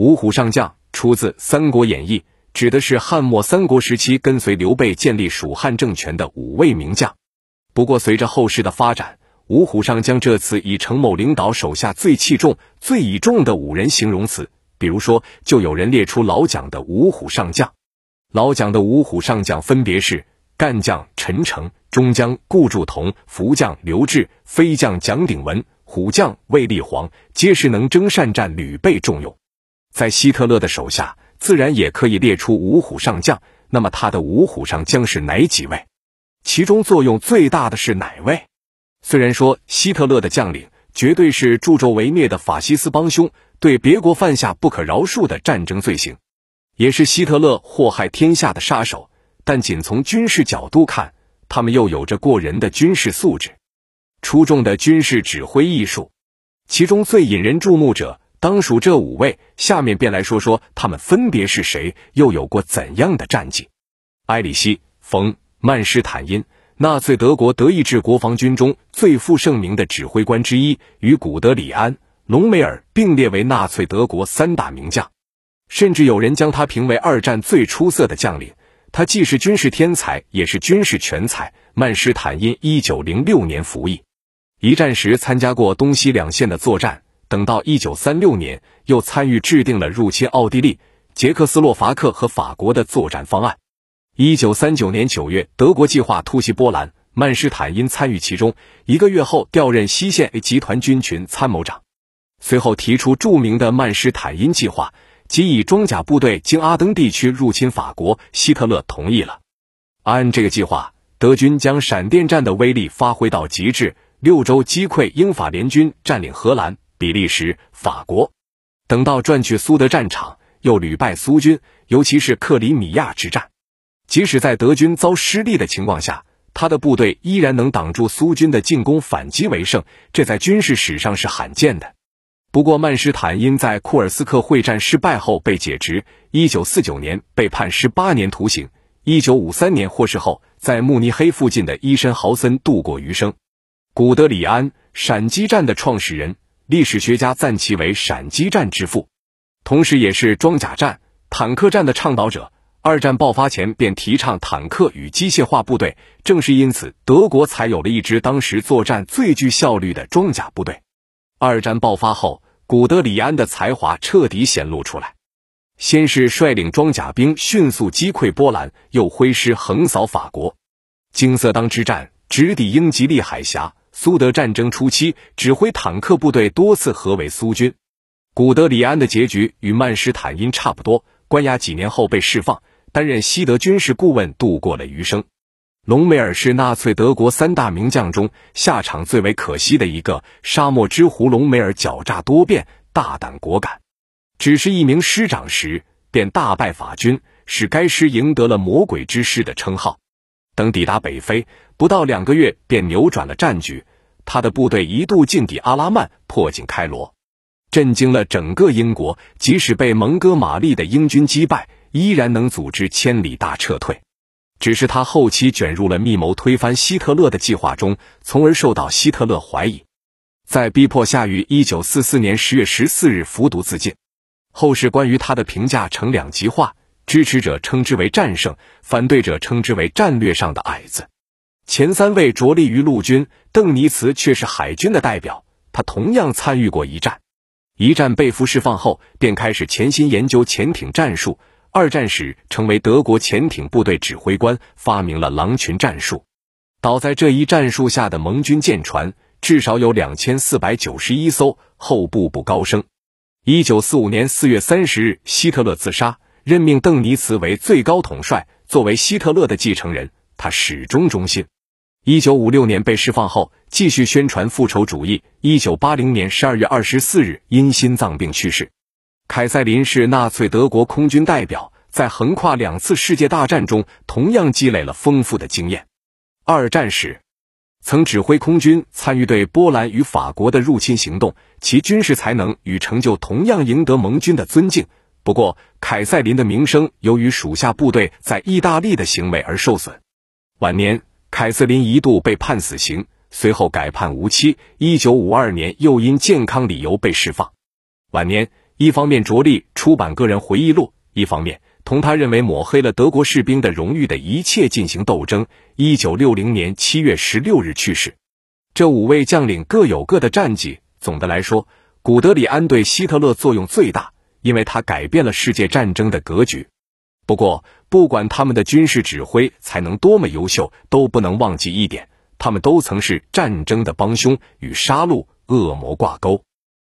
五虎上将出自《三国演义》，指的是汉末三国时期跟随刘备建立蜀汉政权的五位名将。不过，随着后世的发展，五虎上将这次以程某领导手下最器重、最倚重的五人形容词。比如说，就有人列出老蒋的五虎上将。老蒋的五虎上将分别是干将陈诚、中将顾祝同、福将刘志、飞将蒋鼎文、虎将卫立煌，皆是能征善战、屡被重用。在希特勒的手下，自然也可以列出五虎上将。那么他的五虎上将是哪几位？其中作用最大的是哪位？虽然说希特勒的将领绝对是助纣为虐的法西斯帮凶，对别国犯下不可饶恕的战争罪行，也是希特勒祸害天下的杀手，但仅从军事角度看，他们又有着过人的军事素质、出众的军事指挥艺术。其中最引人注目者。当属这五位，下面便来说说他们分别是谁，又有过怎样的战绩。埃里希·冯·曼施坦因，纳粹德国德意志国防军中最负盛名的指挥官之一，与古德里安·隆美尔并列为纳粹德国三大名将，甚至有人将他评为二战最出色的将领。他既是军事天才，也是军事全才。曼施坦因一九零六年服役，一战时参加过东西两线的作战。等到一九三六年，又参与制定了入侵奥地利、捷克斯洛伐克和法国的作战方案。一九三九年九月，德国计划突袭波兰，曼施坦因参与其中。一个月后，调任西线 A 集团军群参谋长。随后提出著名的曼施坦因计划，即以装甲部队经阿登地区入侵法国。希特勒同意了。按这个计划，德军将闪电战的威力发挥到极致，六周击溃英法联军，占领荷兰。比利时、法国，等到转去苏德战场，又屡败苏军，尤其是克里米亚之战。即使在德军遭失利的情况下，他的部队依然能挡住苏军的进攻，反击为胜，这在军事史上是罕见的。不过，曼施坦因在库尔斯克会战失败后被解职，一九四九年被判十八年徒刑，一九五三年获释后，在慕尼黑附近的伊申豪森度过余生。古德里安，闪击战的创始人。历史学家赞其为闪击战之父，同时也是装甲战、坦克战的倡导者。二战爆发前便提倡坦克与机械化部队，正是因此，德国才有了一支当时作战最具效率的装甲部队。二战爆发后，古德里安的才华彻底显露出来。先是率领装甲兵迅速击溃波兰，又挥师横扫法国。金色当之战直抵英吉利海峡。苏德战争初期，指挥坦克部队多次合围苏军。古德里安的结局与曼施坦因差不多，关押几年后被释放，担任西德军事顾问，度过了余生。隆美尔是纳粹德国三大名将中下场最为可惜的一个。沙漠之狐隆美尔狡诈多变，大胆果敢，只是一名师长时便大败法军，使该师赢得了“魔鬼之师”的称号。等抵达北非，不到两个月便扭转了战局。他的部队一度进抵阿拉曼，迫近开罗，震惊了整个英国。即使被蒙哥马利的英军击败，依然能组织千里大撤退。只是他后期卷入了密谋推翻希特勒的计划中，从而受到希特勒怀疑，在逼迫下于一九四四年十月十四日服毒自尽。后世关于他的评价呈两极化。支持者称之为战胜，反对者称之为战略上的矮子。前三位着力于陆军，邓尼茨却是海军的代表，他同样参与过一战。一战被俘释放后，便开始潜心研究潜艇战术。二战时成为德国潜艇部队指挥官，发明了狼群战术。倒在这一战术下的盟军舰船至少有两千四百九十一艘，后步步高升。一九四五年四月三十日，希特勒自杀。任命邓尼茨为最高统帅，作为希特勒的继承人，他始终忠心。一九五六年被释放后，继续宣传复仇主义。一九八零年十二月二十四日因心脏病去世。凯塞林是纳粹德国空军代表，在横跨两次世界大战中，同样积累了丰富的经验。二战时，曾指挥空军参与对波兰与法国的入侵行动，其军事才能与成就同样赢得盟军的尊敬。不过，凯塞林的名声由于属下部队在意大利的行为而受损。晚年，凯瑟琳一度被判死刑，随后改判无期。一九五二年，又因健康理由被释放。晚年，一方面着力出版个人回忆录，一方面同他认为抹黑了德国士兵的荣誉的一切进行斗争。一九六零年七月十六日去世。这五位将领各有各的战绩。总的来说，古德里安对希特勒作用最大，因为他改变了世界战争的格局。不过，不管他们的军事指挥才能多么优秀，都不能忘记一点：他们都曾是战争的帮凶，与杀戮恶魔挂钩。